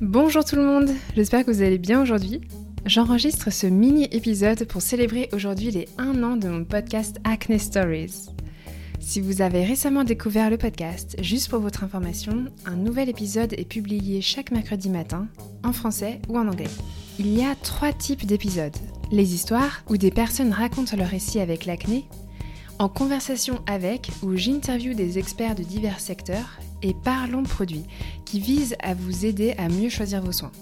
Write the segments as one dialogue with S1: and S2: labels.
S1: Bonjour tout le monde, j'espère que vous allez bien aujourd'hui. J'enregistre ce mini épisode pour célébrer aujourd'hui les 1 an de mon podcast Acne Stories. Si vous avez récemment découvert le podcast, juste pour votre information, un nouvel épisode est publié chaque mercredi matin, en français ou en anglais. Il y a trois types d'épisodes. Les histoires, où des personnes racontent leur récit avec l'acné, en conversation avec, où j'interviewe des experts de divers secteurs, et Parlons Produits, qui vise à vous aider à mieux choisir vos soins.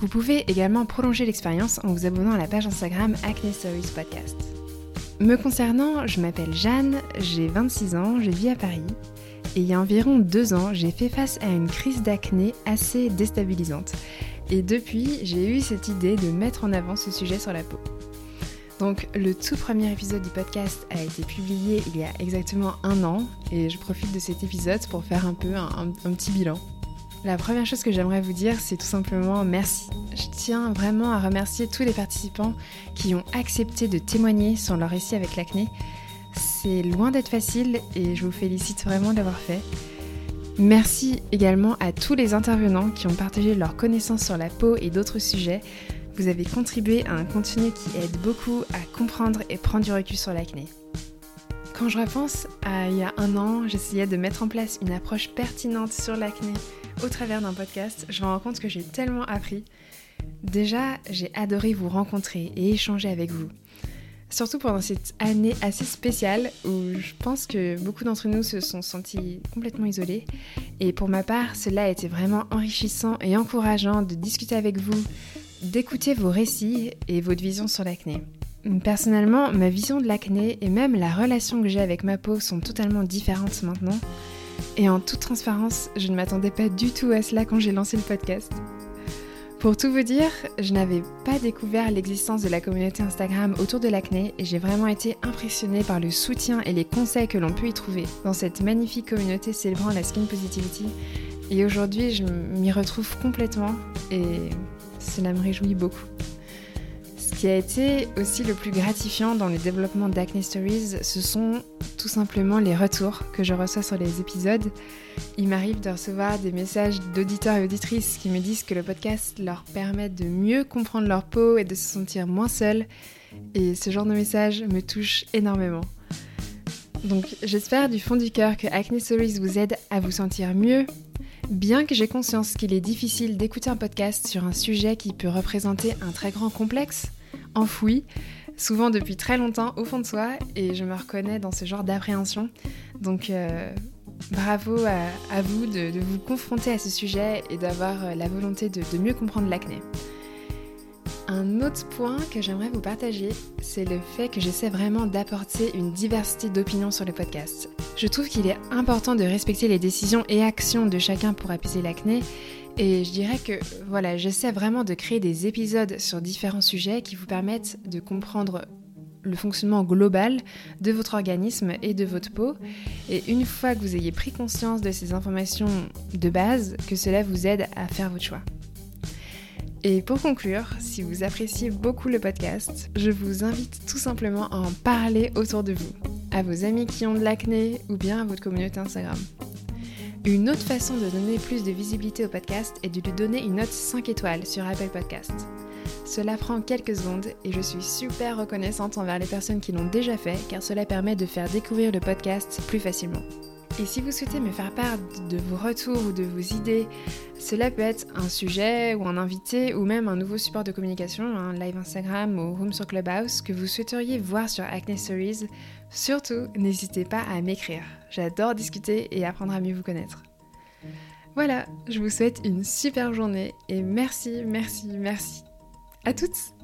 S1: Vous pouvez également prolonger l'expérience en vous abonnant à la page Instagram Acne Stories Podcast. Me concernant, je m'appelle Jeanne, j'ai 26 ans, je vis à Paris, et il y a environ deux ans, j'ai fait face à une crise d'acné assez déstabilisante. Et depuis, j'ai eu cette idée de mettre en avant ce sujet sur la peau. Donc le tout premier épisode du podcast a été publié il y a exactement un an et je profite de cet épisode pour faire un peu un, petit bilan. La première chose que j'aimerais vous dire, c'est tout simplement merci. Je tiens vraiment à remercier tous les participants qui ont accepté de témoigner sur leur récit avec l'acné. C'est loin d'être facile et je vous félicite vraiment d'avoir fait. Merci également à tous les intervenants qui ont partagé leurs connaissances sur la peau et d'autres sujets. Vous avez contribué à un contenu qui aide beaucoup à comprendre et prendre du recul sur l'acné. Quand je repense à il y a un an, j'essayais de mettre en place une approche pertinente sur l'acné au travers d'un podcast, je me rends compte que j'ai tellement appris. Déjà, j'ai adoré vous rencontrer et échanger avec vous. Surtout pendant cette année assez spéciale où je pense que beaucoup d'entre nous se sont sentis complètement isolés. Et pour ma part, cela a été vraiment enrichissant et encourageant de discuter avec vous, d'écouter vos récits et votre vision sur l'acné. Personnellement, ma vision de l'acné et même la relation que j'ai avec ma peau sont totalement différentes maintenant. Et en toute transparence, je ne m'attendais pas du tout à cela quand j'ai lancé le podcast. Pour tout vous dire, je n'avais pas découvert l'existence de la communauté Instagram autour de l'acné et j'ai vraiment été impressionnée par le soutien et les conseils que l'on peut y trouver dans cette magnifique communauté célébrant la skin positivity. Et aujourd'hui, je m'y retrouve complètement et cela me réjouit beaucoup. Ce qui a été aussi le plus gratifiant dans le développement d'Acne Stories, ce sont tout simplement les retours que je reçois sur les épisodes. Il m'arrive de recevoir des messages d'auditeurs et auditrices qui me disent que le podcast leur permet de mieux comprendre leur peau et de se sentir moins seuls. Et ce genre de message me touche énormément. Donc j'espère du fond du cœur que Acne Stories vous aide à vous sentir mieux, Bien que j'ai conscience qu'il est difficile d'écouter un podcast sur un sujet qui peut représenter un très grand complexe, enfoui, souvent depuis très longtemps au fond de soi, et je me reconnais dans ce genre d'appréhension. Donc euh, bravo à, vous de, vous confronter à ce sujet et d'avoir euh, la volonté de mieux comprendre l'acné. Un autre point que j'aimerais vous partager, c'est le fait que j'essaie vraiment d'apporter une diversité d'opinions sur le podcast. Je trouve qu'il est important de respecter les décisions et actions de chacun pour apaiser l'acné. Et je dirais que voilà, j'essaie vraiment de créer des épisodes sur différents sujets qui vous permettent de comprendre le fonctionnement global de votre organisme et de votre peau. Et une fois que vous ayez pris conscience de ces informations de base, que cela vous aide à faire votre choix. Et pour conclure, si vous appréciez beaucoup le podcast, je vous invite tout simplement à en parler autour de vous, à vos amis qui ont de l'acné ou bien à votre communauté Instagram. Une autre façon de donner plus de visibilité au podcast est de lui donner une note 5 étoiles sur Apple Podcast. Cela prend quelques secondes et je suis super reconnaissante envers les personnes qui l'ont déjà fait car cela permet de faire découvrir le podcast plus facilement. Et si vous souhaitez me faire part de vos retours ou de vos idées, cela peut être un sujet ou un invité ou même un nouveau support de communication, un live Instagram ou room sur Clubhouse que vous souhaiteriez voir sur Acne Stories, surtout n'hésitez pas à m'écrire. J'adore discuter et apprendre à mieux vous connaître. Voilà, je vous souhaite une super journée et merci, merci, merci. À toutes